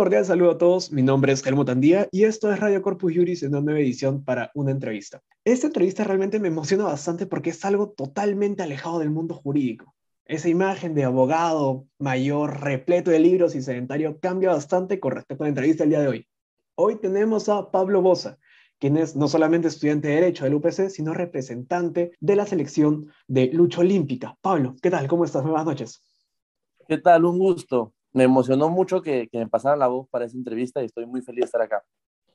cordial saludo a todos, mi nombre es Helmut Andía y esto es Radio Corpus Juris en una nueva edición para una entrevista. Esta entrevista realmente me emociona bastante porque es algo totalmente alejado del mundo jurídico. Esa imagen de abogado mayor, repleto de libros y sedentario cambia bastante con respecto a la entrevista del día de hoy. Hoy tenemos a Pablo Bosa, quien es no solamente estudiante de Derecho del UPC, sino representante de la selección de lucha olímpica. Pablo, ¿qué tal? ¿Cómo estás? Buenas noches. ¿Qué tal? Un gusto me emocionó mucho que, me pasaran la voz para esa entrevista y estoy muy feliz de estar acá.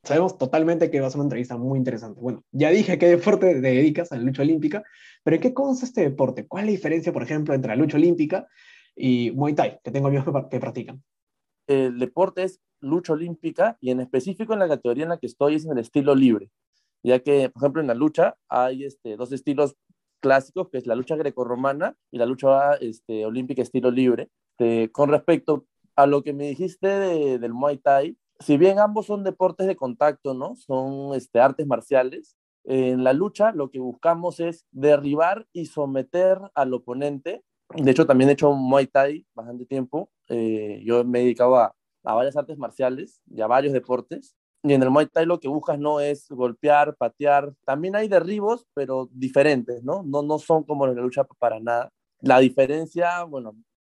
Sabemos totalmente que va a ser una entrevista muy interesante. Bueno, ya dije qué deporte te dedicas a la lucha olímpica, pero ¿en qué consta este deporte? ¿Cuál es la diferencia, por ejemplo, entre la lucha olímpica y Muay Thai, que tengo amigos que, que practican? El deporte es lucha olímpica y en específico en la categoría en la que estoy es en el estilo libre, ya que, por ejemplo, en la lucha hay este, dos estilos clásicos, que es la lucha grecorromana y la lucha este, olímpica estilo libre. Este, con respecto a lo que me dijiste del Muay Thai, si bien ambos son deportes de contacto, ¿no? Son este, artes marciales, en la lucha lo que buscamos es derribar y someter al oponente. De hecho, también he hecho Muay Thai bastante tiempo. Eh, yo me he dedicado a, varias artes marciales y a varios deportes. Y en el Muay Thai lo que buscas no es golpear, patear. También hay derribos, pero diferentes, ¿no? No, no son como en la lucha para nada. La diferencia, bueno,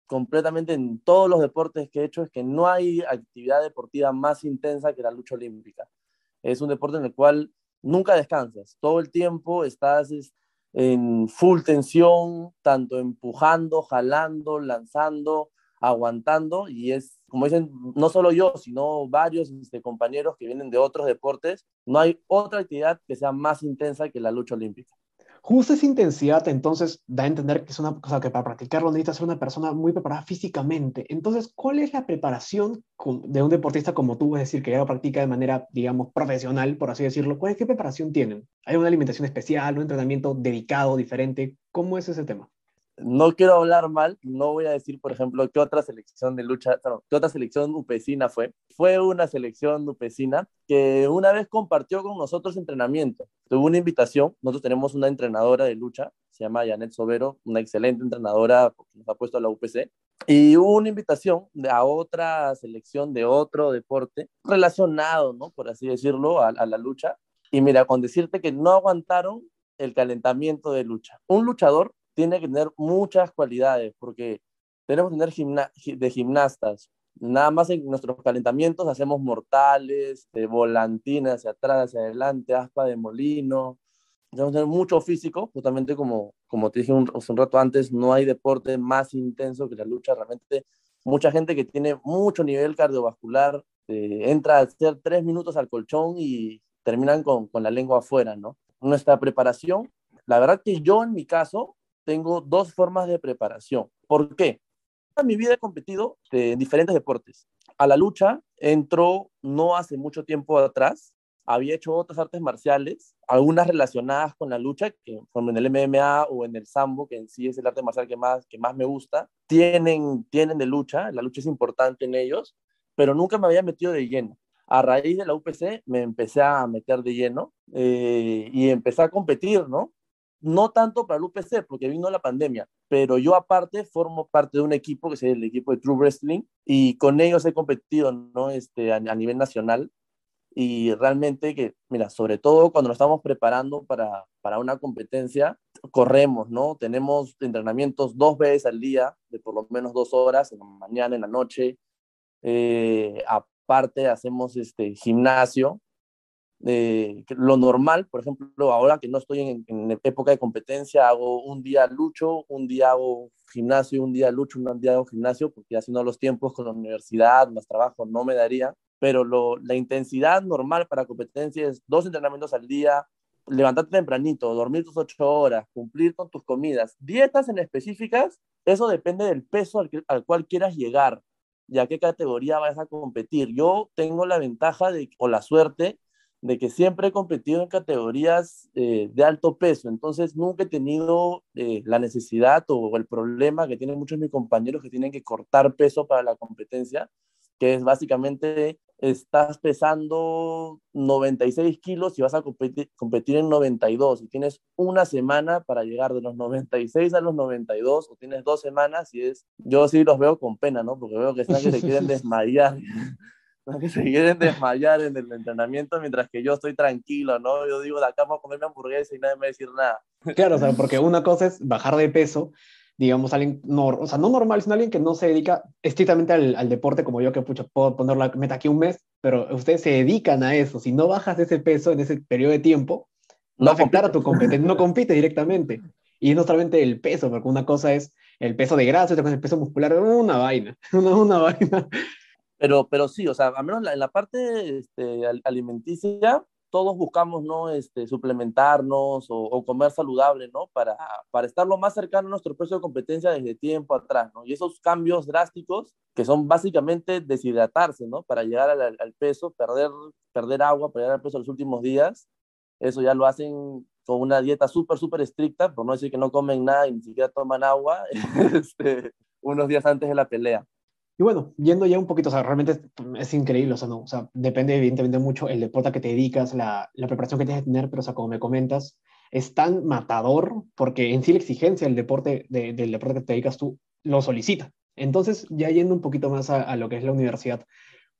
completamente en todos los deportes que he hecho es que no hay actividad deportiva más intensa que la lucha olímpica. Es un deporte en el cual nunca descansas, todo el tiempo estás en full tensión, tanto empujando, jalando, lanzando, aguantando y es, como dicen, no solo yo, sino varios este, compañeros que vienen de otros deportes, no hay otra actividad que sea más intensa que la lucha olímpica. Justo esa intensidad entonces da a entender que es una cosa que para practicarlo necesitas ser una persona muy preparada físicamente. Entonces, ¿cuál es la preparación de un deportista como tú, es decir, que ya lo practica de manera, digamos, profesional, por así decirlo? ¿Cuál, ¿Qué preparación tienen? ¿Hay una alimentación especial, un entrenamiento dedicado, diferente? ¿Cómo es ese tema? No quiero hablar mal, no voy a decir, por ejemplo, qué otra selección de lucha, no, qué otra selección upecina fue. Fue una selección upecina que una vez compartió con nosotros entrenamiento. Tuvo una invitación, nosotros tenemos una entrenadora de lucha, se llama Janet Sobero, una excelente entrenadora que nos ha puesto a la UPC. Y hubo una invitación a otra selección de otro deporte relacionado. Por así decirlo, a, a la lucha. Y mira, con decirte que no aguantaron el calentamiento de lucha. Un luchador tiene que tener muchas cualidades, porque tenemos que tener de gimnastas. Nada más en nuestros calentamientos hacemos mortales, de volantina hacia atrás, hacia adelante, aspa de molino. Tenemos que tener mucho físico, justamente como, como te dije un, un rato antes, no hay deporte más intenso que la lucha. Realmente, mucha gente que tiene mucho nivel cardiovascular eh, entra a hacer tres minutos al colchón y terminan con, con la lengua afuera, ¿no? Nuestra preparación, la verdad que yo en mi caso, tengo dos formas de preparación. ¿Por qué? En mi vida he competido en diferentes deportes. A la lucha entro no hace mucho tiempo atrás. Había hecho otras artes marciales, algunas relacionadas con la lucha, que como en el MMA o en el sambo, que en sí es el arte marcial que más, que más me gusta, tienen, tienen de lucha, la lucha es importante en ellos, pero nunca me había metido de lleno. A raíz de la UPC me empecé a meter de lleno eh, y empecé a competir, ¿no? No tanto para el UPC, porque vino la pandemia, pero yo aparte formo parte de un equipo que es el equipo de True Wrestling y con ellos he competido ¿no? este, a, nivel nacional y realmente que, mira, sobre todo cuando nos estamos preparando para, para una competencia, corremos, ¿no? Tenemos entrenamientos dos veces al día, de por lo menos dos horas, en la mañana, en la noche. Eh, aparte hacemos este gimnasio, eh, lo normal, por ejemplo, ahora que no estoy en, en, época de competencia, hago un día lucho, un día hago gimnasio, un día lucho, un día hago gimnasio, porque haciendo los tiempos con la universidad, más trabajo, no me daría. Pero lo, la intensidad normal para competencia es dos entrenamientos al día, levantarte tempranito, dormir tus ocho horas, cumplir con tus comidas. Dietas en específicas, eso depende del peso al, al cual quieras llegar y a qué categoría vas a competir. Yo tengo la ventaja de, o la suerte de que siempre he competido en categorías eh, de alto peso, entonces nunca he tenido eh, la necesidad o el problema que tienen muchos de mis compañeros que tienen que cortar peso para la competencia, que es básicamente estás pesando 96 kilos y vas a competir, competir en 92 y tienes una semana para llegar de los 96 a los 92 o tienes dos semanas y es, yo sí los veo con pena, ¿no? Porque veo que están que se quieren desmayar que se quieren desmayar en el entrenamiento mientras que yo estoy tranquilo, ¿no? Yo digo, de acá vamos a comerme hamburguesa y nadie me va a decir nada. Claro, o sea, porque una cosa es bajar de peso, digamos, alguien, no, o sea, no normal, sino alguien que no se dedica estrictamente al, al, deporte como yo, que pucha, puedo poner la meta aquí un mes, pero ustedes se dedican a eso. Si no bajas ese peso en ese periodo de tiempo, no va a afectar a tu competencia, no compite directamente. Y no solamente el peso, porque una cosa es el peso de grasa, otra cosa es el peso muscular, una vaina, una, una vaina. Pero, pero sí, o sea, al menos en la parte este, alimenticia, todos buscamos, ¿no? Este, suplementarnos o, comer saludable, ¿no? Para, para estar lo más cercano a nuestro peso de competencia desde tiempo atrás, ¿no? Y esos cambios drásticos, que son básicamente deshidratarse, ¿no? Para llegar al, al peso, perder, perder agua, llegar al peso los últimos días, eso ya lo hacen con una dieta súper, súper estricta, por no decir que no comen nada y ni siquiera toman agua, este, unos días antes de la pelea. Y bueno, yendo ya un poquito, o sea, realmente es, increíble, o sea, no, o sea, depende evidentemente mucho el deporte a que te dedicas, la, preparación que tienes que tener, pero, o sea, como me comentas, es tan matador porque en sí la exigencia del deporte, de, del deporte que te dedicas tú lo solicita. Entonces, ya yendo un poquito más a, a, lo que es la universidad,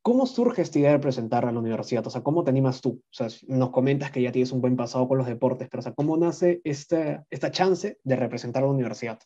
¿cómo surge esta idea de presentar a la universidad? O sea, ¿cómo te animas tú? O sea, nos comentas que ya tienes un buen pasado con los deportes, pero, o sea, ¿cómo nace esta, esta chance de representar a la universidad?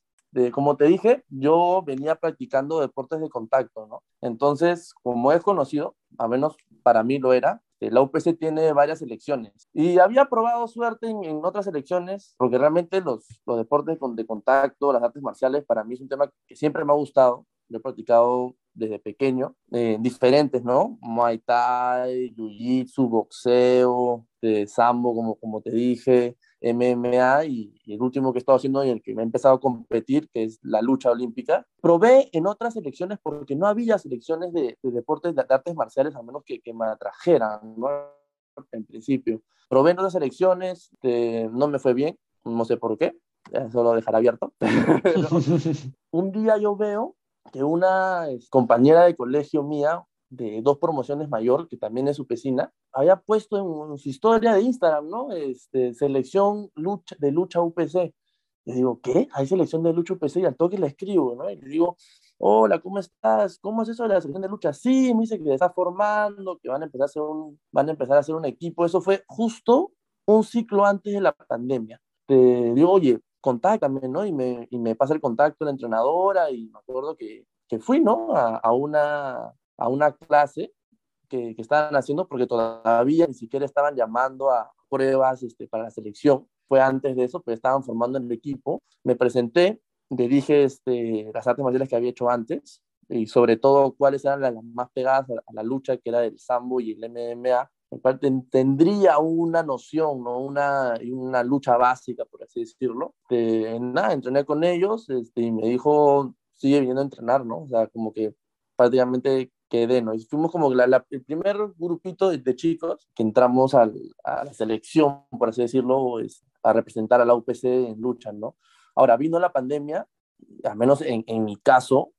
Como te dije, yo venía practicando deportes de contacto, ¿no? Entonces, como es conocido, a menos para mí lo era, eh, la UPC tiene varias selecciones y había probado suerte en, otras selecciones porque realmente los, los deportes de contacto, las artes marciales, para mí es un tema que siempre me ha gustado. Lo he practicado desde pequeño, eh, diferentes, ¿no? Muay Thai, Jiu-Jitsu, boxeo, de Sambo, como, como te dije, MMA y, el último que he estado haciendo y el que me he empezado a competir, que es la lucha olímpica. Probé en otras selecciones porque no había selecciones de, deportes de, artes marciales, a menos que, que me atrajeran, ¿no? En principio. Probé en otras selecciones, eh, no me fue bien, no sé por qué, eso lo dejaré abierto. un día yo veo que una compañera de colegio mía, de dos promociones mayor, que también es su vecina, había puesto en su historia de Instagram, ¿no? Este, selección lucha, de lucha UPC. Y digo, ¿qué? ¿Hay selección de lucha UPC? Y al toque le escribo, ¿no? Y le digo, hola, ¿cómo estás? ¿Cómo es eso de la selección de lucha? Sí, me dice que se está formando, que van a empezar a hacer un, van a empezar a hacer un equipo. Eso fue justo un ciclo antes de la pandemia. Te digo, oye, contáctame, ¿no? Y me, y me pasa el contacto de la entrenadora y me acuerdo que, que fui, ¿no? A, a, una, a una clase que, que, estaban haciendo porque todavía ni siquiera estaban llamando a pruebas este, para la selección. Fue antes de eso, pero estaban formando el equipo. Me presenté, le dije este, las artes marciales que había hecho antes y sobre todo cuáles eran las, más pegadas a, la lucha, que era el sambo y el MMA el cual tendría una noción, ¿no? una, una lucha básica, por así decirlo. De, nada, entrené con ellos este, y me dijo, sigue viniendo a entrenar, ¿no? O sea, como que prácticamente quedé, ¿no? Y fuimos como la, el primer grupito de, chicos que entramos al, a la selección, por así decirlo, es, a representar a la UPC en lucha, ¿no? Ahora, vino la pandemia, al menos en, en mi caso,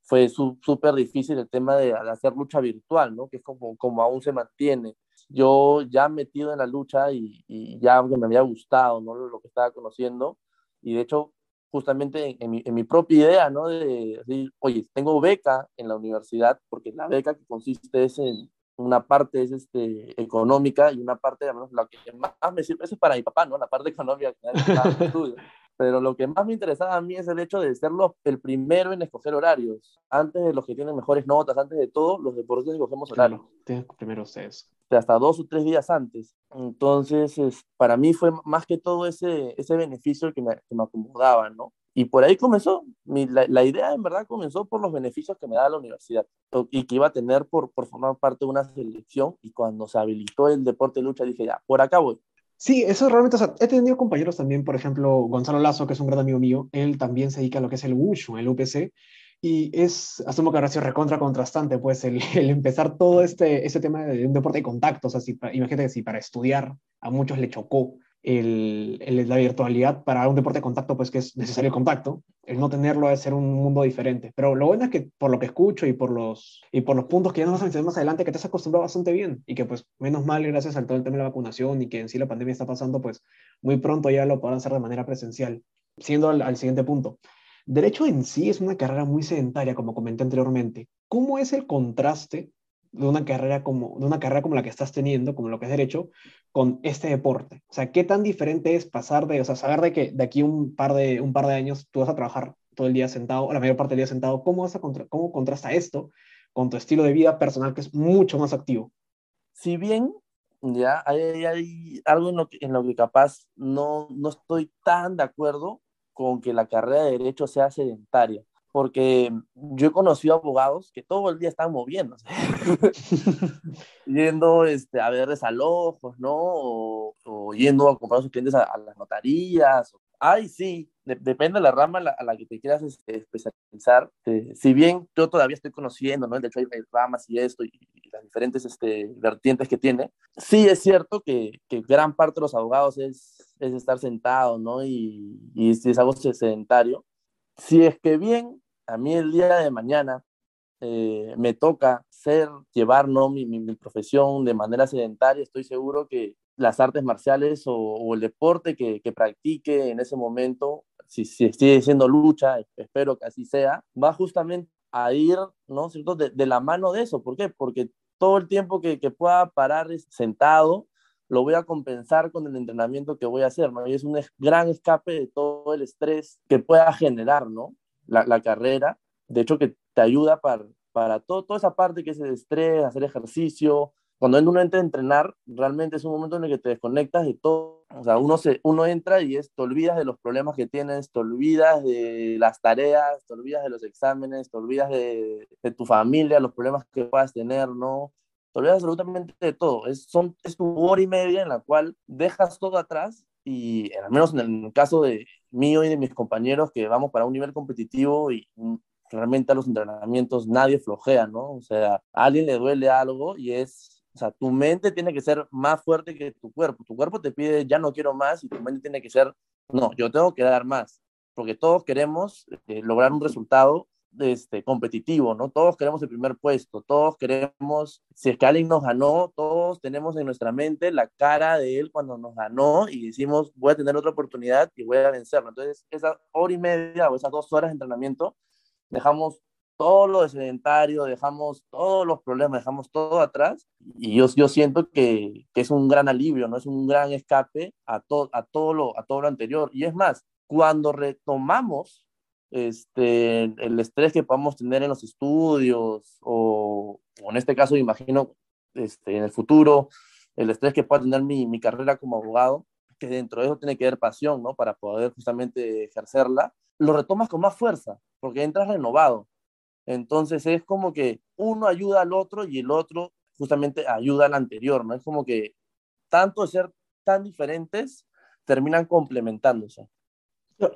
fue súper difícil el tema de, hacer lucha virtual, ¿no? Que es como, como aún se mantiene yo ya metido en la lucha y, y ya me había gustado, ¿no? Lo, que estaba conociendo. Y de hecho, justamente en, mi, en mi, propia idea, ¿no? De decir, oye, tengo beca en la universidad, porque la beca que consiste es en una parte es este, económica y una parte, al menos, la que más me sirve, eso es para mi papá, ¿no? La parte económica, que estudio. Pero lo que más me interesaba a mí es el hecho de ser el primero en escoger horarios. Antes de los que tienen mejores notas, antes de todo, los deportistas escogemos horarios. Claro, primero ustedes. Hasta dos o tres días antes. Entonces, es, para mí fue más que todo ese, ese beneficio que me, que me acomodaba, ¿no? Y por ahí comenzó, mi, la, la, idea en verdad comenzó por los beneficios que me daba la universidad y que iba a tener por, por formar parte de una selección y cuando se habilitó el deporte de lucha dije, ya, por acá voy. Sí, eso realmente, o sea, he tenido compañeros también, por ejemplo, Gonzalo Lazo, que es un gran amigo mío, él también se dedica a lo que es el Wushu, el UPC, y es, asumo que habrá sido recontra contrastante, pues, el, empezar todo este, este tema de un deporte de contacto, o sea, si, imagínate que si para estudiar a muchos le chocó el, el, la virtualidad para un deporte de contacto, pues que es necesario el contacto, el no tenerlo es ser un mundo diferente. Pero lo bueno es que por lo que escucho y por los, y por los puntos que ya nos vamos a mencionar más adelante, que te has acostumbrado bastante bien y que pues menos mal gracias al todo el tema de la vacunación y que en sí la pandemia está pasando, pues muy pronto ya lo podrán hacer de manera presencial. Siendo al siguiente punto. Derecho en sí es una carrera muy sedentaria, como comenté anteriormente. ¿Cómo es el contraste de una carrera como, de una carrera como la que estás teniendo, como lo que es derecho, con este deporte? O sea, ¿qué tan diferente es pasar de, o sea, saber de que de aquí un par de, un par de años tú vas a trabajar todo el día sentado, o la mayor parte del día sentado, ¿cómo, vas a cómo contrasta esto con tu estilo de vida personal que es mucho más activo? Si bien ya hay, hay algo en lo, que, en lo que capaz no, no estoy tan de acuerdo con que la carrera de derecho sea sedentaria porque yo he conocido abogados que todo el día están moviéndose, yendo este, a ver desalojos, ¿no? O, yendo a comprar a sus clientes a, las notarías. Ay, sí, depende de la rama a la, que te quieras este, especializar. Eh, si bien yo todavía estoy conociendo, ¿no? De hecho, hay, ramas y esto, y, las diferentes este, vertientes que tiene. Sí es cierto que, que gran parte de los abogados es, es estar sentado, ¿no? Y, y es algo sedentario si es que bien a mí el día de mañana eh, me toca ser, llevar ¿no? mi, mi, profesión de manera sedentaria, estoy seguro que las artes marciales o, el deporte que, que, practique en ese momento, si, si sigue siendo lucha, espero que así sea, va justamente a ir, ¿no? ¿Cierto? De, de la mano de eso. ¿Por qué? Porque todo el tiempo que, que, pueda parar sentado, lo voy a compensar con el entrenamiento que voy a hacer, ¿no? Y es un gran escape de todo el estrés que pueda generar, ¿no? la, carrera, de hecho que te ayuda para, para todo, toda esa parte que es el estrés, hacer ejercicio. Cuando uno entra a entrenar, realmente es un momento en el que te desconectas de todo. O sea, uno, se, uno entra y es, te olvidas de los problemas que tienes, te olvidas de las tareas, te olvidas de los exámenes, te olvidas de, de tu familia, los problemas que puedas tener, ¿no? Te olvidas absolutamente de todo. Es, son, es tu hora y media en la cual dejas todo atrás y al menos en el caso de mío y de mis compañeros que vamos para un nivel competitivo y realmente a los entrenamientos nadie flojea, ¿no? O sea, a alguien le duele algo y es, o sea, tu mente tiene que ser más fuerte que tu cuerpo. Tu cuerpo te pide, ya no quiero más y tu mente tiene que ser, no, yo tengo que dar más, porque todos queremos eh, lograr un resultado este, competitivo, ¿no? Todos queremos el primer puesto, todos queremos, si es que alguien nos ganó, todos tenemos en nuestra mente la cara de él cuando nos ganó y decimos, voy a tener otra oportunidad y voy a vencerlo. Entonces, esa hora y media o esas dos horas de entrenamiento, dejamos todo lo de sedentario, dejamos todos los problemas, dejamos todo atrás y yo, yo siento que, que es un gran alivio, ¿no? Es un gran escape a, to, a, todo lo, a todo lo anterior. Y es más, cuando retomamos este, el estrés que podamos tener en los estudios o, en este caso imagino este, en el futuro, el estrés que pueda tener mi, mi, carrera como abogado, que dentro de eso tiene que haber pasión, ¿no? Para poder justamente ejercerla, lo retomas con más fuerza, porque entras renovado. Entonces es como que uno ayuda al otro y el otro justamente ayuda al anterior, ¿no? Es como que tanto de ser tan diferentes terminan complementándose.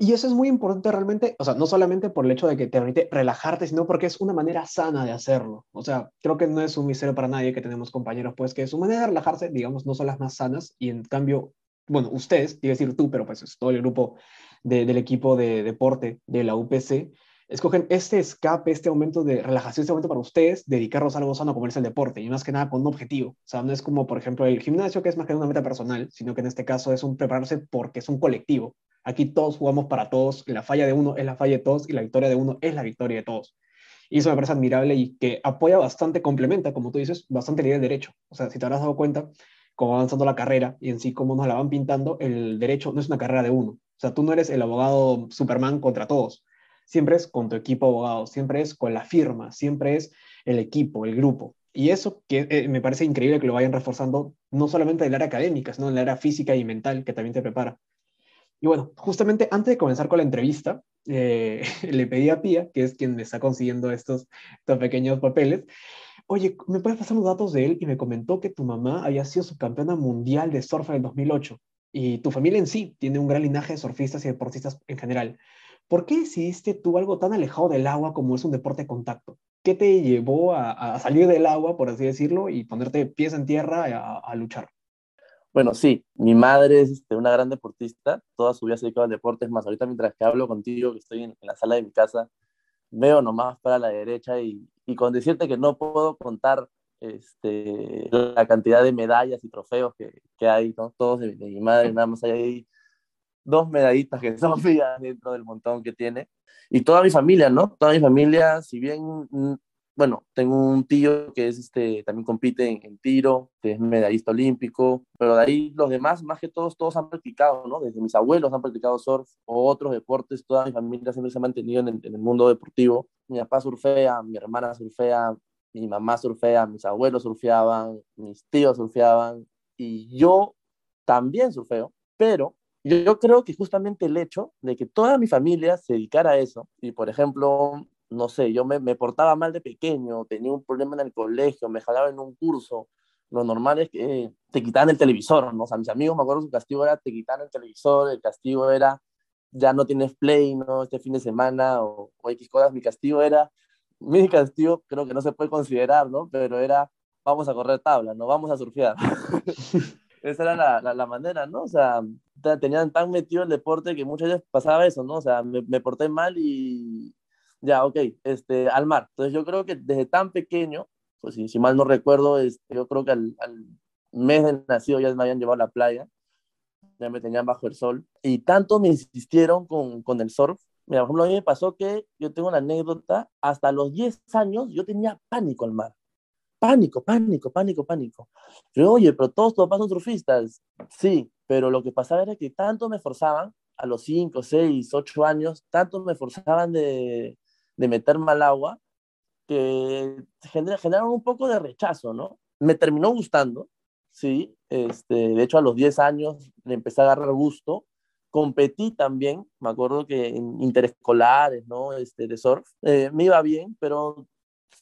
Y eso es muy importante realmente, o sea, no solamente por el hecho de que te permite relajarte, sino porque es una manera sana de hacerlo. O sea, creo que no es un misterio para nadie que tenemos compañeros, pues que su manera de relajarse, digamos, no son las más sanas y en cambio, bueno, ustedes, quiero decir tú, pero pues es todo el grupo del equipo de deporte de la UPC, escogen este escape, este momento de relajación, este momento para ustedes, dedicarlos a algo sano como es el deporte y más que nada con un objetivo. O sea, no es como, por ejemplo, el gimnasio, que es más que una meta personal, sino que en este caso es un prepararse porque es un colectivo. Aquí todos jugamos para todos, la falla de uno es la falla de todos y la victoria de uno es la victoria de todos. Y eso me parece admirable y que apoya bastante, complementa, como tú dices, bastante el derecho. O sea, si te habrás dado cuenta, como va avanzando la carrera y en sí cómo nos la van pintando, el derecho no es una carrera de uno. O sea, tú no eres el abogado Superman contra todos. Siempre es con tu equipo abogado, siempre es con la firma, siempre es el equipo, el grupo. Y eso que eh, me parece increíble que lo vayan reforzando, no solamente en el área académica, sino en el área física y mental, que también te prepara. Y bueno, justamente antes de comenzar con la entrevista, eh, le pedí a Pía, que es quien me está consiguiendo estos, estos pequeños papeles, oye, ¿me puedes pasar los datos de él? Y me comentó que tu mamá había sido subcampeona mundial de surf en el 2008. Y tu familia en sí tiene un gran linaje de surfistas y deportistas en general. ¿Por qué decidiste tú algo tan alejado del agua como es un deporte de contacto? ¿Qué te llevó a, salir del agua, por así decirlo, y ponerte pies en tierra a luchar? Bueno, sí, mi madre es este, una gran deportista, toda su vida se dedicado al deporte, es más, ahorita mientras que hablo contigo, que estoy en, la sala de mi casa, veo nomás para la derecha y, y con decirte que no puedo contar este, la cantidad de medallas y trofeos que, que hay, ¿no? todos de, mi madre, nada más hay ahí dos medallitas que son mías dentro del montón que tiene. Y toda mi familia, ¿no? Toda mi familia, si bien bueno, tengo un tío que es este, también compite en, tiro, que es medallista olímpico, pero de ahí los demás, más que todos, todos han practicado, ¿no? Desde mis abuelos han practicado surf o otros deportes, toda mi familia siempre se ha mantenido en el, mundo deportivo. Mi papá surfea, mi hermana surfea, mi mamá surfea, mis abuelos surfeaban, mis tíos surfeaban y yo también surfeo, pero yo creo que justamente el hecho de que toda mi familia se dedicara a eso, y por ejemplo, no sé, yo me, portaba mal de pequeño, tenía un problema en el colegio, me jalaba en un curso, lo normal es que te quitaban el televisor, ¿no? O sea, mis amigos, me acuerdo, su castigo era te quitan el televisor, el castigo era ya no tienes play, ¿no? Este fin de semana o, o X cosas, mi castigo era, mi castigo creo que no se puede considerar, ¿no? Pero era, vamos a correr tabla, ¿no? Vamos a surfear. Esa era la, la, manera, ¿no? O sea, tenían tan metido el deporte que muchas veces pasaba eso, ¿no? O sea, me, me porté mal y, ya, ok, este, al mar. Entonces yo creo que desde tan pequeño, pues si, si mal no recuerdo, este, yo creo que al, al, mes de nacido ya me habían llevado a la playa, ya me tenían bajo el sol, y tanto me insistieron con, con el surf. Mira, por ejemplo, a mí me pasó que yo tengo una anécdota, hasta los 10 años yo tenía pánico al mar. Pánico, pánico, pánico, pánico. Yo, oye, pero todos tus papás son surfistas. Sí, pero lo que pasaba era que tanto me forzaban, a los 5, 6, 8 años, tanto me forzaban de, de meterme al agua que generaron un poco de rechazo, ¿no? Me terminó gustando, sí, este, de hecho a los 10 años le empecé a agarrar gusto, competí también, me acuerdo que en interescolares, ¿no? Este, de surf, eh, me iba bien, pero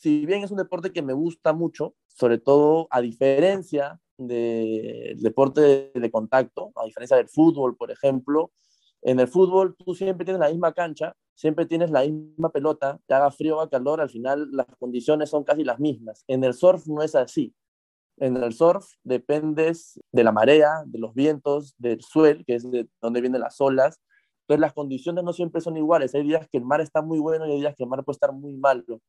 si bien es un deporte que me gusta mucho, sobre todo a diferencia del deporte de, de contacto, a diferencia del fútbol, por ejemplo, en el fútbol tú siempre tienes la misma cancha, siempre tienes la misma pelota, te haga frío o haga calor, al final las condiciones son casi las mismas. En el surf no es así. En el surf dependes de la marea, de los vientos, del suelo, que es de donde vienen las olas. Entonces las condiciones no siempre son iguales. Hay días que el mar está muy bueno y hay días que el mar puede estar muy malo.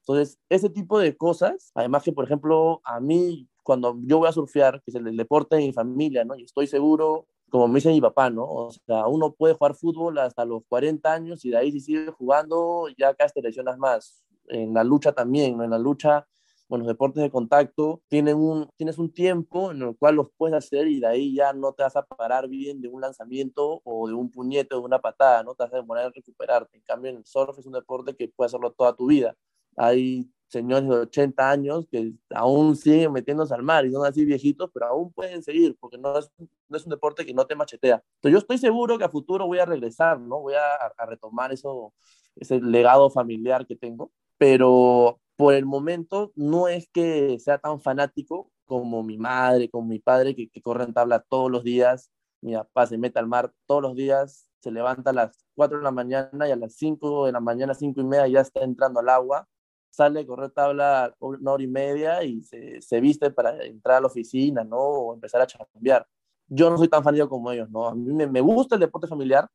Entonces, ese tipo de cosas, además que, por ejemplo, a mí, cuando yo voy a surfear, que es el deporte de mi familia, ¿no? Y estoy seguro como me dice mi papá, ¿no? O sea, uno puede jugar fútbol hasta los 40 años y de ahí si sigue jugando, ya casi te lesionas más. En la lucha también, ¿no? En la lucha, bueno, los deportes de contacto tienen un, tienes un tiempo en el cual los puedes hacer y de ahí ya no te vas a parar bien de un lanzamiento o de un puñete o de una patada, ¿no? Te vas a demorar en recuperarte. En cambio, en el surf es un deporte que puedes hacerlo toda tu vida. Hay señores de 80 años que aún siguen metiéndose al mar y son así viejitos, pero aún pueden seguir porque no es, no es un deporte que no te machetea. Entonces yo estoy seguro que a futuro voy a regresar, ¿no? Voy a, a retomar eso, ese legado familiar que tengo, pero por el momento no es que sea tan fanático como mi madre, como mi padre, que, que corren tabla todos los días. Mi papá se mete al mar todos los días, se levanta a las 4 de la mañana y a las 5 de la mañana, 5 y media ya está entrando al agua sale a correr tabla una hora y media y se, se, viste para entrar a la oficina, ¿no? O empezar a chambear. Yo no soy tan fanático como ellos, ¿no? A mí me, me, gusta el deporte familiar,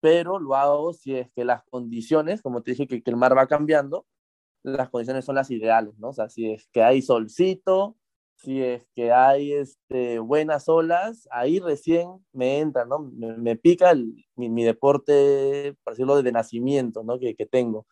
pero lo hago si es que las condiciones, como te dije, que, que, el mar va cambiando, las condiciones son las ideales, ¿no? O sea, si es que hay solcito, si es que hay este, buenas olas, ahí recién me entra, ¿no? Me, me pica el, mi, mi, deporte, por decirlo, de nacimiento, ¿no? Que, que tengo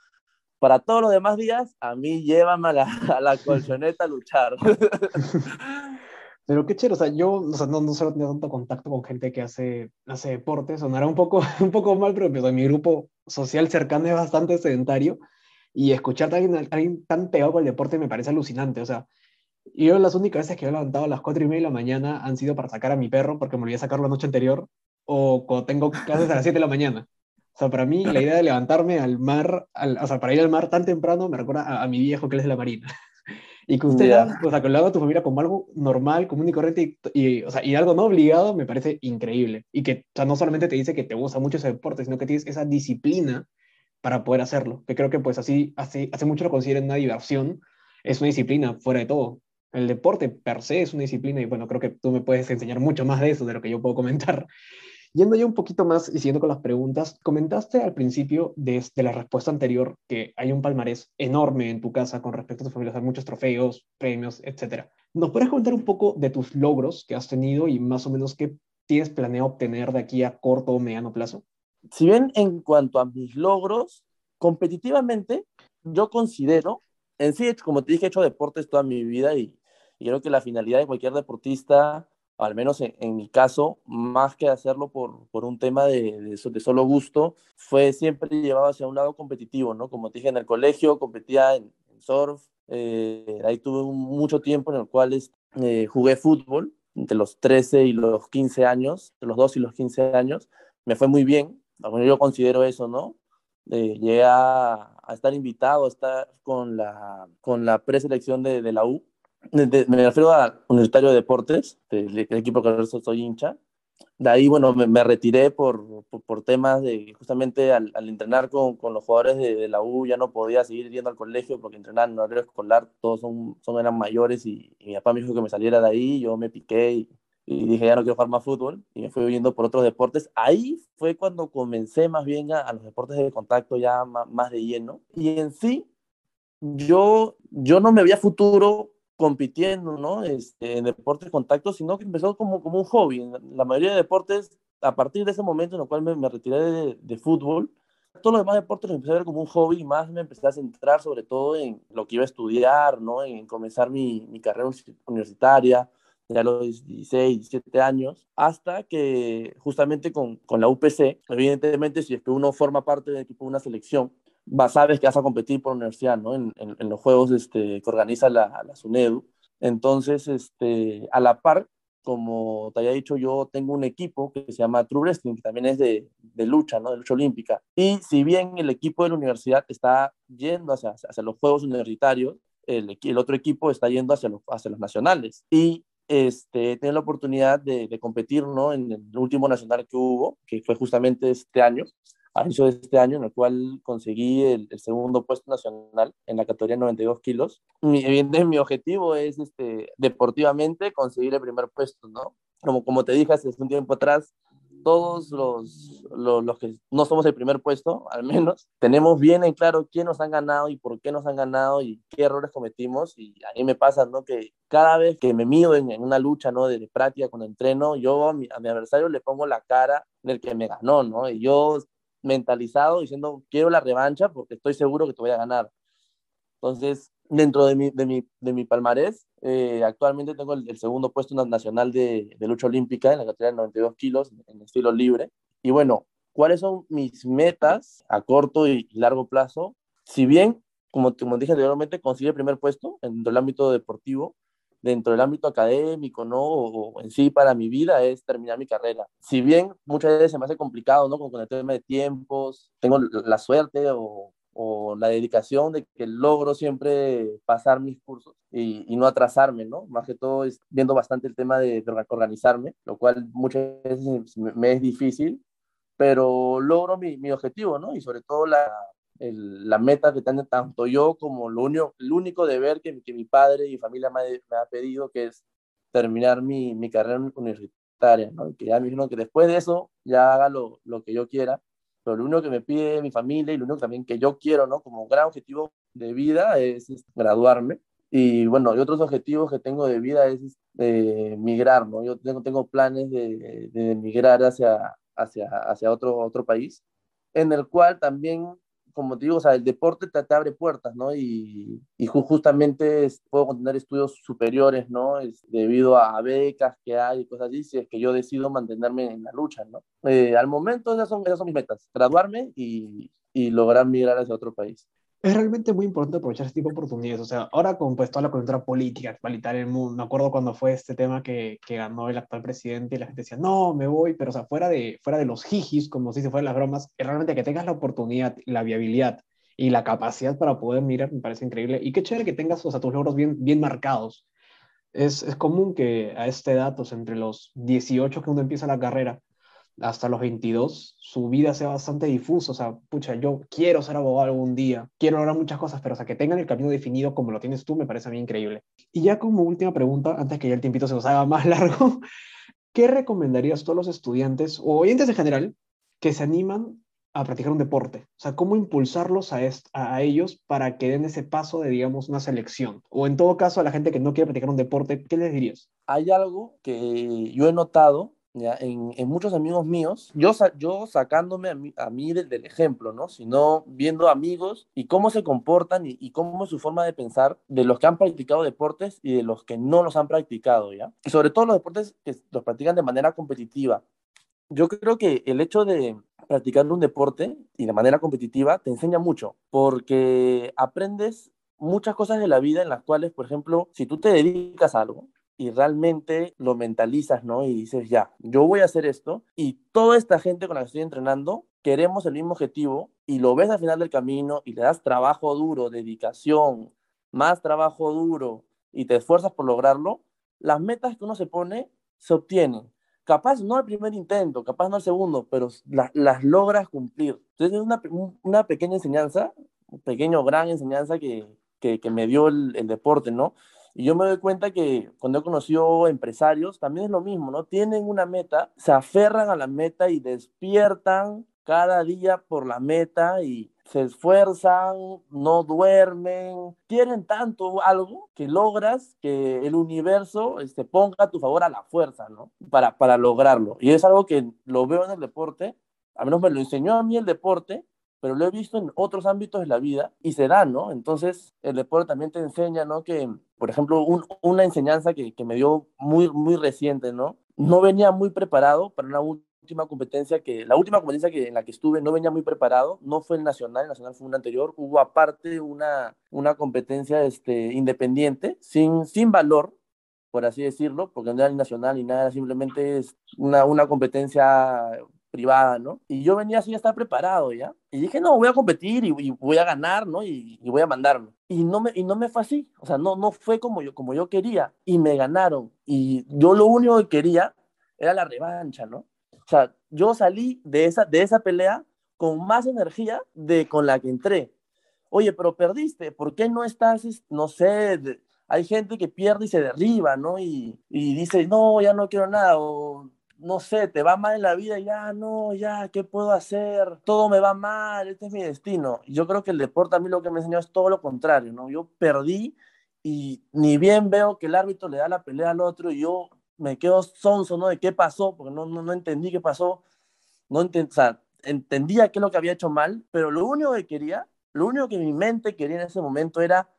para todos los demás días, a mí llévame a la, a la colchoneta a luchar. Pero qué chévere, o sea, yo o sea, no, no solo tengo tanto contacto con gente que hace, hace deporte, sonará un poco, un poco mal, pero pues, mi grupo social cercano es bastante sedentario y escuchar a alguien, a alguien tan pegado con el deporte me parece alucinante, o sea, yo las únicas veces que he levantado a las 4 y media de la mañana han sido para sacar a mi perro porque me olvidé sacarlo la noche anterior o cuando tengo clases a las 7 de la mañana. O sea, para mí la idea de levantarme al mar, al, o sea, para ir al mar tan temprano me recuerda a, a mi viejo que él es de la marina. y que usted, yeah. o sea, que lo haga tu familia como algo normal, común y corriente, y, y, o sea, y algo no obligado, me parece increíble. Y que, o sea, no solamente te dice que te gusta mucho ese deporte, sino que tienes esa disciplina para poder hacerlo. Que creo que pues así, hace, hace mucho lo consideran una diversión, es una disciplina fuera de todo. El deporte per se es una disciplina y bueno, creo que tú me puedes enseñar mucho más de eso, de lo que yo puedo comentar. Yendo ya un poquito más y siguiendo con las preguntas, comentaste al principio de, la respuesta anterior que hay un palmarés enorme en tu casa con respecto a tu familia, hay muchos trofeos, premios, etc. ¿Nos puedes contar un poco de tus logros que has tenido y más o menos qué tienes planeado obtener de aquí a corto o mediano plazo? Si bien en cuanto a mis logros, competitivamente, yo considero en sí, como te dije, he hecho deportes toda mi vida y, creo que la finalidad de cualquier deportista, al menos en, mi caso, más que hacerlo por, por un tema de, de, solo gusto, fue siempre llevado hacia un lado competitivo, ¿no? Como te dije, en el colegio competía en, surf, eh, ahí tuve mucho tiempo en el cual eh, jugué fútbol, entre los 13 y los 15 años, entre los 2 y los 15 años, me fue muy bien, yo considero eso, ¿no? Eh, llegué a, estar invitado a estar con la, con la preselección de la U. me refiero a Universitario de Deportes, del, equipo que soy hincha. De ahí, bueno, me, retiré por, por, temas de justamente al, entrenar con, con, los jugadores de, la U ya no podía seguir yendo al colegio porque entrenaban en horario escolar, todos son, son eran mayores y, y mi papá me dijo que me saliera de ahí, yo me piqué y, y dije, ya no quiero jugar más fútbol, y me fui viendo por otros deportes. Ahí fue cuando comencé más bien a, los deportes de contacto ya más, de lleno. Y en sí, yo, yo no me veía futuro compitiendo, ¿no? Este, en deportes de contacto, sino que empezó como, como un hobby. La mayoría de deportes, a partir de ese momento en el cual me, retiré de, de, fútbol, todos los demás deportes los empecé a ver como un hobby y más me empecé a centrar sobre todo en lo que iba a estudiar, ¿no? En comenzar mi, mi carrera universitaria, a los 16, 17 años, hasta que justamente con, con la UPC, evidentemente si es que uno forma parte del equipo de una selección, va, sabes que vas a competir por la universidad, ¿no? En, en, los juegos este, que organiza la, la SUNEDU. Entonces, este, a la par, como te había dicho, yo tengo un equipo que se llama True Wrestling, que también es de, de, lucha, ¿no? De lucha olímpica. Y si bien el equipo de la universidad está yendo hacia, hacia los Juegos Universitarios, el, el, otro equipo está yendo hacia los, hacia los nacionales. Y este, he la oportunidad de, competir ¿no? en el último nacional que hubo, que fue justamente este año, a inicio de este año, en el cual conseguí el, segundo puesto nacional en la categoría 92 kilos. Mi, mi objetivo es este, deportivamente conseguir el primer puesto, ¿no? Como, como te dije hace un tiempo atrás, todos los, los, que no somos el primer puesto, al menos, tenemos bien en claro quién nos han ganado y por qué nos han ganado y qué errores cometimos. Y a mí me pasa, ¿no? Que cada vez que me mido en, una lucha, ¿no? De, práctica, cuando entreno, yo a mi, a mi, adversario le pongo la cara del que me ganó, ¿no? Y yo mentalizado diciendo, quiero la revancha porque estoy seguro que te voy a ganar. Entonces, dentro de mi, de mi, de mi palmarés, eh, actualmente tengo el, segundo puesto nacional de, de, lucha olímpica en la categoría de 92 kilos, en estilo libre. Y bueno, ¿cuáles son mis metas a corto y largo plazo? Si bien, como, como dije anteriormente, consigue el primer puesto dentro del ámbito deportivo, dentro del ámbito académico, ¿no? O, en sí para mi vida es terminar mi carrera. Si bien muchas veces se me hace complicado, ¿no? Con, el tema de tiempos, tengo la suerte o o la dedicación de que logro siempre pasar mis cursos y, y, no atrasarme, ¿no? Más que todo es viendo bastante el tema de, organizarme, lo cual muchas veces me, es difícil, pero logro mi, mi, objetivo, ¿no? Y sobre todo la, el, la meta que tengo tanto yo como lo único, el único deber que, que mi padre y familia me, me, ha pedido, que es terminar mi, mi carrera universitaria, ¿no? Que ya me dijeron que después de eso ya haga lo, lo que yo quiera pero lo único que me pide mi familia y lo único también que yo quiero, ¿no? Como gran objetivo de vida es, graduarme. Y bueno, y otros objetivos que tengo de vida es eh, migrar, ¿no? Yo tengo, tengo planes de, de, migrar hacia, hacia, hacia otro, otro país, en el cual también como te digo, o sea, el deporte te, abre puertas, ¿no? Y, y justamente puedo continuar estudios superiores, ¿no? Es debido a becas que hay y cosas así, si es que yo decido mantenerme en la lucha, ¿no? Eh, al momento esas son, esas son mis metas, graduarme y, y lograr migrar hacia otro país es realmente muy importante aprovechar este tipo de oportunidades. O sea, ahora con pues, toda la coyuntura política actualitaria en el mundo, me acuerdo cuando fue este tema que, que, ganó el actual presidente y la gente decía, no, me voy, pero o sea, fuera de, fuera de los jijis, como si se fueran las bromas, realmente que tengas la oportunidad, la viabilidad y la capacidad para poder mirar, me parece increíble. Y qué chévere que tengas o sea, tus logros bien, bien marcados. Es, es común que a este dato, entre los 18 que uno empieza la carrera, hasta los 22, su vida sea bastante difusa. O sea, pucha, yo quiero ser abogado algún día, quiero lograr muchas cosas, pero o sea, que tengan el camino definido como lo tienes tú, me parece a mí increíble. Y ya como última pregunta, antes que ya el tiempito se nos haga más largo, ¿qué recomendarías a todos los estudiantes o oyentes en general que se animan a practicar un deporte? O sea, ¿cómo impulsarlos a, a ellos para que den ese paso de, digamos, una selección? O en todo caso, a la gente que no quiere practicar un deporte, ¿qué les dirías? Hay algo que yo he notado ¿ya? En, en, muchos amigos míos, yo, yo sacándome a mí, a mí del, del, ejemplo, ¿no? Sino viendo amigos y cómo se comportan y, y, cómo es su forma de pensar de los que han practicado deportes y de los que no los han practicado, ¿ya? Y sobre todo los deportes que los practican de manera competitiva. Yo creo que el hecho de practicar un deporte y de manera competitiva te enseña mucho, porque aprendes muchas cosas de la vida en las cuales, por ejemplo, si tú te dedicas a algo, y realmente lo mentalizas, ¿no? Y dices, ya, yo voy a hacer esto y toda esta gente con la que estoy entrenando queremos el mismo objetivo y lo ves al final del camino y le das trabajo duro, dedicación, más trabajo duro y te esfuerzas por lograrlo, las metas que uno se pone se obtienen. Capaz no al primer intento, capaz no al segundo, pero la, las logras cumplir. Entonces es una, una pequeña enseñanza, un pequeño gran enseñanza que, que, me dio el deporte, ¿no? Y yo me doy cuenta que cuando he conocido empresarios, también es lo mismo, ¿no? Tienen una meta, se aferran a la meta y despiertan cada día por la meta y se esfuerzan, no duermen, quieren tanto algo que logras que el universo este, ponga a tu favor a la fuerza, ¿no? Para, para lograrlo. Y es algo que lo veo en el deporte, a menos me lo enseñó a mí el deporte, pero lo he visto en otros ámbitos de la vida y se da, ¿no? Entonces, el deporte también te enseña, ¿no? Que, por ejemplo, un, una enseñanza que, que, me dio muy, muy reciente, ¿no? No venía muy preparado para una última competencia que, la última competencia que, en la que estuve no venía muy preparado, no fue el nacional, el nacional fue un anterior, hubo aparte una, una competencia este, independiente, sin, sin valor, por así decirlo, porque no era el nacional ni nada, simplemente es una, una competencia privada, ¿no? Y yo venía así a estar preparado, ¿ya? Y dije, no, voy a competir y, y voy a ganar, ¿no? Y, y, voy a mandarme. Y no, me, y no me fue así, o sea, no, no fue como yo, como yo quería. Y me ganaron. Y yo lo único que quería era la revancha, ¿no? O sea, yo salí de esa, de esa pelea con más energía de con la que entré. Oye, pero perdiste, ¿por qué no estás, no sé, de, hay gente que pierde y se derriba, ¿no? Y, y dice, no, ya no quiero nada, o no sé, te va mal en la vida, ya no, ya, ¿qué puedo hacer? Todo me va mal, este es mi destino. Yo creo que el deporte a mí lo que me enseñó es todo lo contrario, ¿no? Yo perdí y ni bien veo que el árbitro le da la pelea al otro y yo me quedo sonso, ¿no? De qué pasó, porque no, no, no entendí qué pasó, no entendí, o sea, entendía qué es lo que había hecho mal, pero lo único que quería, lo único que mi mente quería en ese momento era,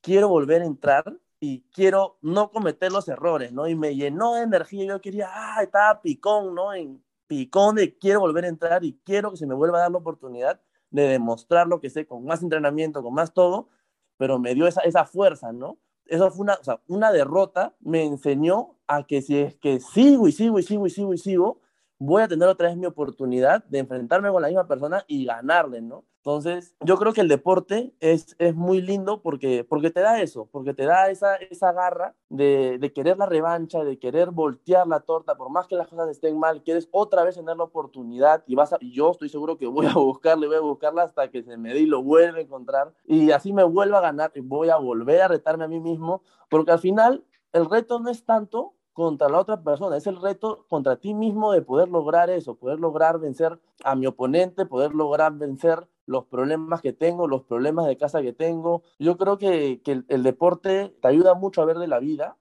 quiero volver a entrar y quiero no cometer los errores, ¿no? Y me llenó de energía, yo quería, ah, estaba picón, ¿no? En picón de quiero volver a entrar y quiero que se me vuelva a dar la oportunidad de demostrar lo que sé con más entrenamiento, con más todo, pero me dio esa, esa fuerza, ¿no? Eso fue una, o sea, una derrota, me enseñó a que si es que sigo y sigo y sigo y sigo y sigo, voy a tener otra vez mi oportunidad de enfrentarme con la misma persona y ganarle, ¿no? Entonces, yo creo que el deporte es, es muy lindo porque, porque te da eso, porque te da esa, esa garra de, de, querer la revancha, de querer voltear la torta, por más que las cosas estén mal, quieres otra vez tener la oportunidad y vas a, y yo estoy seguro que voy a buscarle, voy a buscarla hasta que se me dé y lo vuelva a encontrar y así me vuelva a ganar y voy a volver a retarme a mí mismo, porque al final el reto no es tanto contra la otra persona, es el reto contra ti mismo de poder lograr eso, poder lograr vencer a mi oponente, poder lograr vencer los problemas que tengo, los problemas de casa que tengo. Yo creo que, que el, deporte te ayuda mucho a ver de la vida.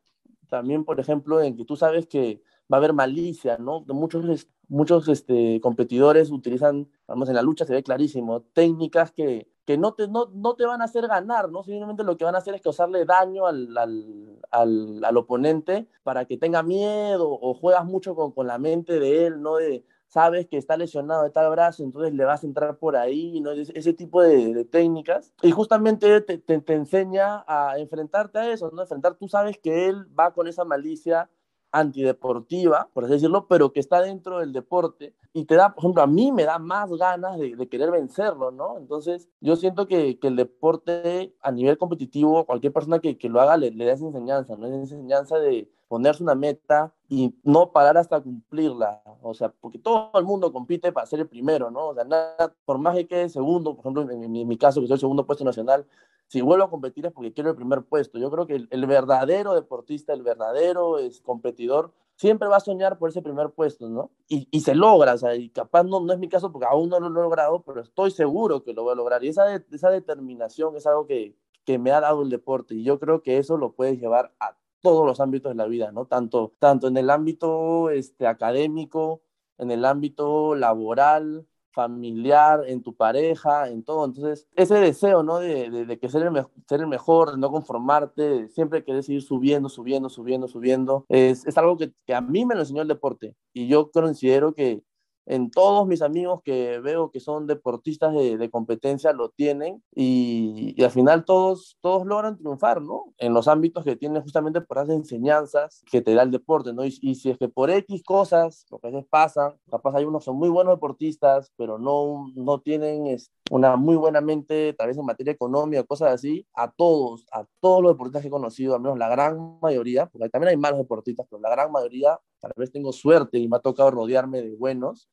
También, por ejemplo, en que tú sabes que va a haber malicia, ¿no? Muchos, muchos este, competidores utilizan, vamos, en la lucha se ve clarísimo, técnicas que, que no, te, no, no te van a hacer ganar, ¿no? Simplemente lo que van a hacer es causarle daño al, al, al, al oponente para que tenga miedo o juegas mucho con, con la mente de él, ¿no? De, sabes que está lesionado de tal brazo, entonces le vas a entrar por ahí, ¿no? Ese tipo de, de técnicas. Y justamente te, te, te, enseña a enfrentarte a eso, ¿no? Enfrentar, tú sabes que él va con esa malicia antideportiva, por así decirlo, pero que está dentro del deporte y te da, por ejemplo, a mí me da más ganas de, de querer vencerlo, ¿no? Entonces, yo siento que, que, el deporte a nivel competitivo, cualquier persona que, que lo haga le, le da esa enseñanza, ¿no? Esa enseñanza de ponerse una meta y no parar hasta cumplirla, o sea, porque todo el mundo compite para ser el primero, ¿no? O sea, nada, por más que quede segundo, por ejemplo, en, en mi caso, que soy el segundo puesto nacional, si vuelvo a competir es porque quiero el primer puesto. Yo creo que el, verdadero deportista, el verdadero es competidor, siempre va a soñar por ese primer puesto, ¿no? Y, se logra, o sea, y capaz no, no es mi caso porque aún no lo he logrado, pero estoy seguro que lo voy a lograr. Y esa, esa determinación es algo que, que me ha dado el deporte y yo creo que eso lo puedes llevar a todos los ámbitos de la vida, ¿no? Tanto, tanto en el ámbito este, académico, en el ámbito laboral, familiar, en tu pareja, en todo. Entonces, ese deseo, ¿no? De, de, que ser el, ser el mejor, de no conformarte, siempre querer seguir subiendo, subiendo, subiendo, subiendo, es, es algo que, que, a mí me lo enseñó el deporte. Y yo considero que, en todos mis amigos que veo que son deportistas de, competencia lo tienen y, al final todos, todos logran triunfar, ¿no? En los ámbitos que tienen justamente por las enseñanzas que te da el deporte, ¿no? Y, si es que por X cosas, lo que a veces pasa, capaz hay unos que son muy buenos deportistas, pero no, no tienen una muy buena mente, tal vez en materia económica, cosas así, a todos, a todos los deportistas que he conocido, al menos la gran mayoría, porque también hay malos deportistas, pero la gran mayoría tal vez tengo suerte y me ha tocado rodearme de buenos,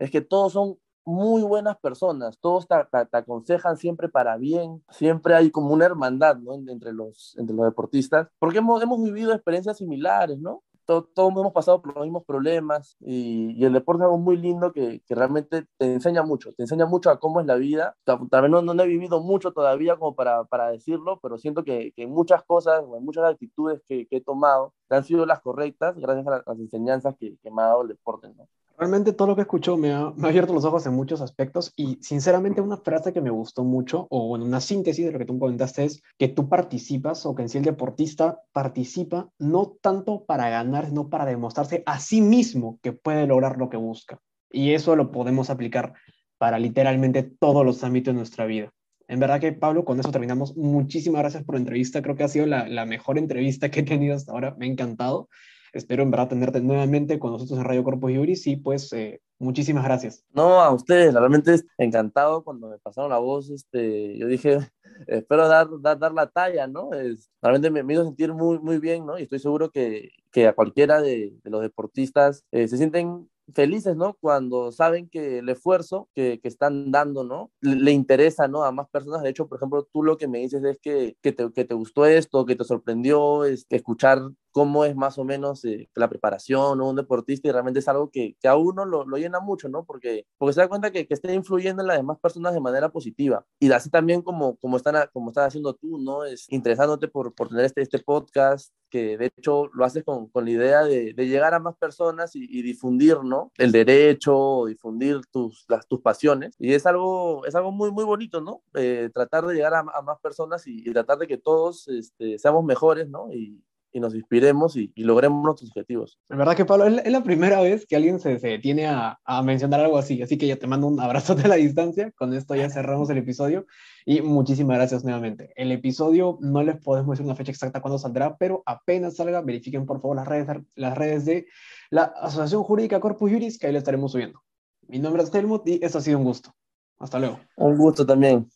es que todos son muy buenas personas, todos te, aconsejan siempre para bien, siempre hay como una hermandad ¿no? entre, los, entre los deportistas, porque hemos, hemos vivido experiencias similares, ¿no? Todos, hemos pasado por los mismos problemas y, el deporte es algo muy lindo que, que, realmente te enseña mucho, te enseña mucho a cómo es la vida. Tal vez no, no, he vivido mucho todavía como para, para decirlo, pero siento que, que, muchas cosas muchas actitudes que, que, he tomado han sido las correctas gracias a las enseñanzas que, me ha dado el deporte. ¿no? Realmente todo lo que escucho me ha, abierto los ojos en muchos aspectos y sinceramente una frase que me gustó mucho, o bueno, una síntesis de lo que tú comentaste es que tú participas o que en sí el deportista participa no tanto para ganar, sino para demostrarse a sí mismo que puede lograr lo que busca. Y eso lo podemos aplicar para literalmente todos los ámbitos de nuestra vida. En verdad que Pablo, con eso terminamos. Muchísimas gracias por la entrevista. Creo que ha sido la, la mejor entrevista que he tenido hasta ahora. Me ha encantado. Espero en verdad tenerte nuevamente con nosotros en Radio Corpus Juris y pues eh, muchísimas gracias. No, a ustedes, realmente encantado cuando me pasaron la voz, este, yo dije, espero dar, dar, dar, la talla, ¿no? Es, realmente me, me hizo sentir muy, muy bien, ¿no? Y estoy seguro que, que a cualquiera de, de los deportistas eh, se sienten felices, ¿no? Cuando saben que el esfuerzo que, que están dando, ¿no? Le, interesa, ¿no? A más personas. De hecho, por ejemplo, tú lo que me dices es que, que, te, que te gustó esto, que te sorprendió, es escuchar cómo es más o menos eh, la preparación o un deportista y realmente es algo que, que a uno lo, lo, llena mucho, ¿no? Porque, porque se da cuenta que, que está influyendo en las demás personas de manera positiva. Y así también como, como, están, como estás haciendo tú, ¿no? Es interesándote por, por tener este, este podcast, que de hecho lo haces con, con la idea de, de, llegar a más personas y, y, difundir, ¿no? El derecho, difundir tus, las, tus pasiones. Y es algo, es algo muy, muy bonito, ¿no? Eh, tratar de llegar a, a más personas y, y, tratar de que todos este, seamos mejores, ¿no? Y, y nos inspiremos y, y, logremos nuestros objetivos. La verdad que Pablo, es la, primera vez que alguien se, se detiene a, a, mencionar algo así, así que ya te mando un abrazo de la distancia, con esto ya cerramos el episodio y muchísimas gracias nuevamente. El episodio no les podemos decir una fecha exacta cuándo saldrá, pero apenas salga, verifiquen por favor las redes, las redes de la Asociación Jurídica Corpus Juris, que ahí lo estaremos subiendo. Mi nombre es Helmut y esto ha sido un gusto. Hasta luego. Un gusto también.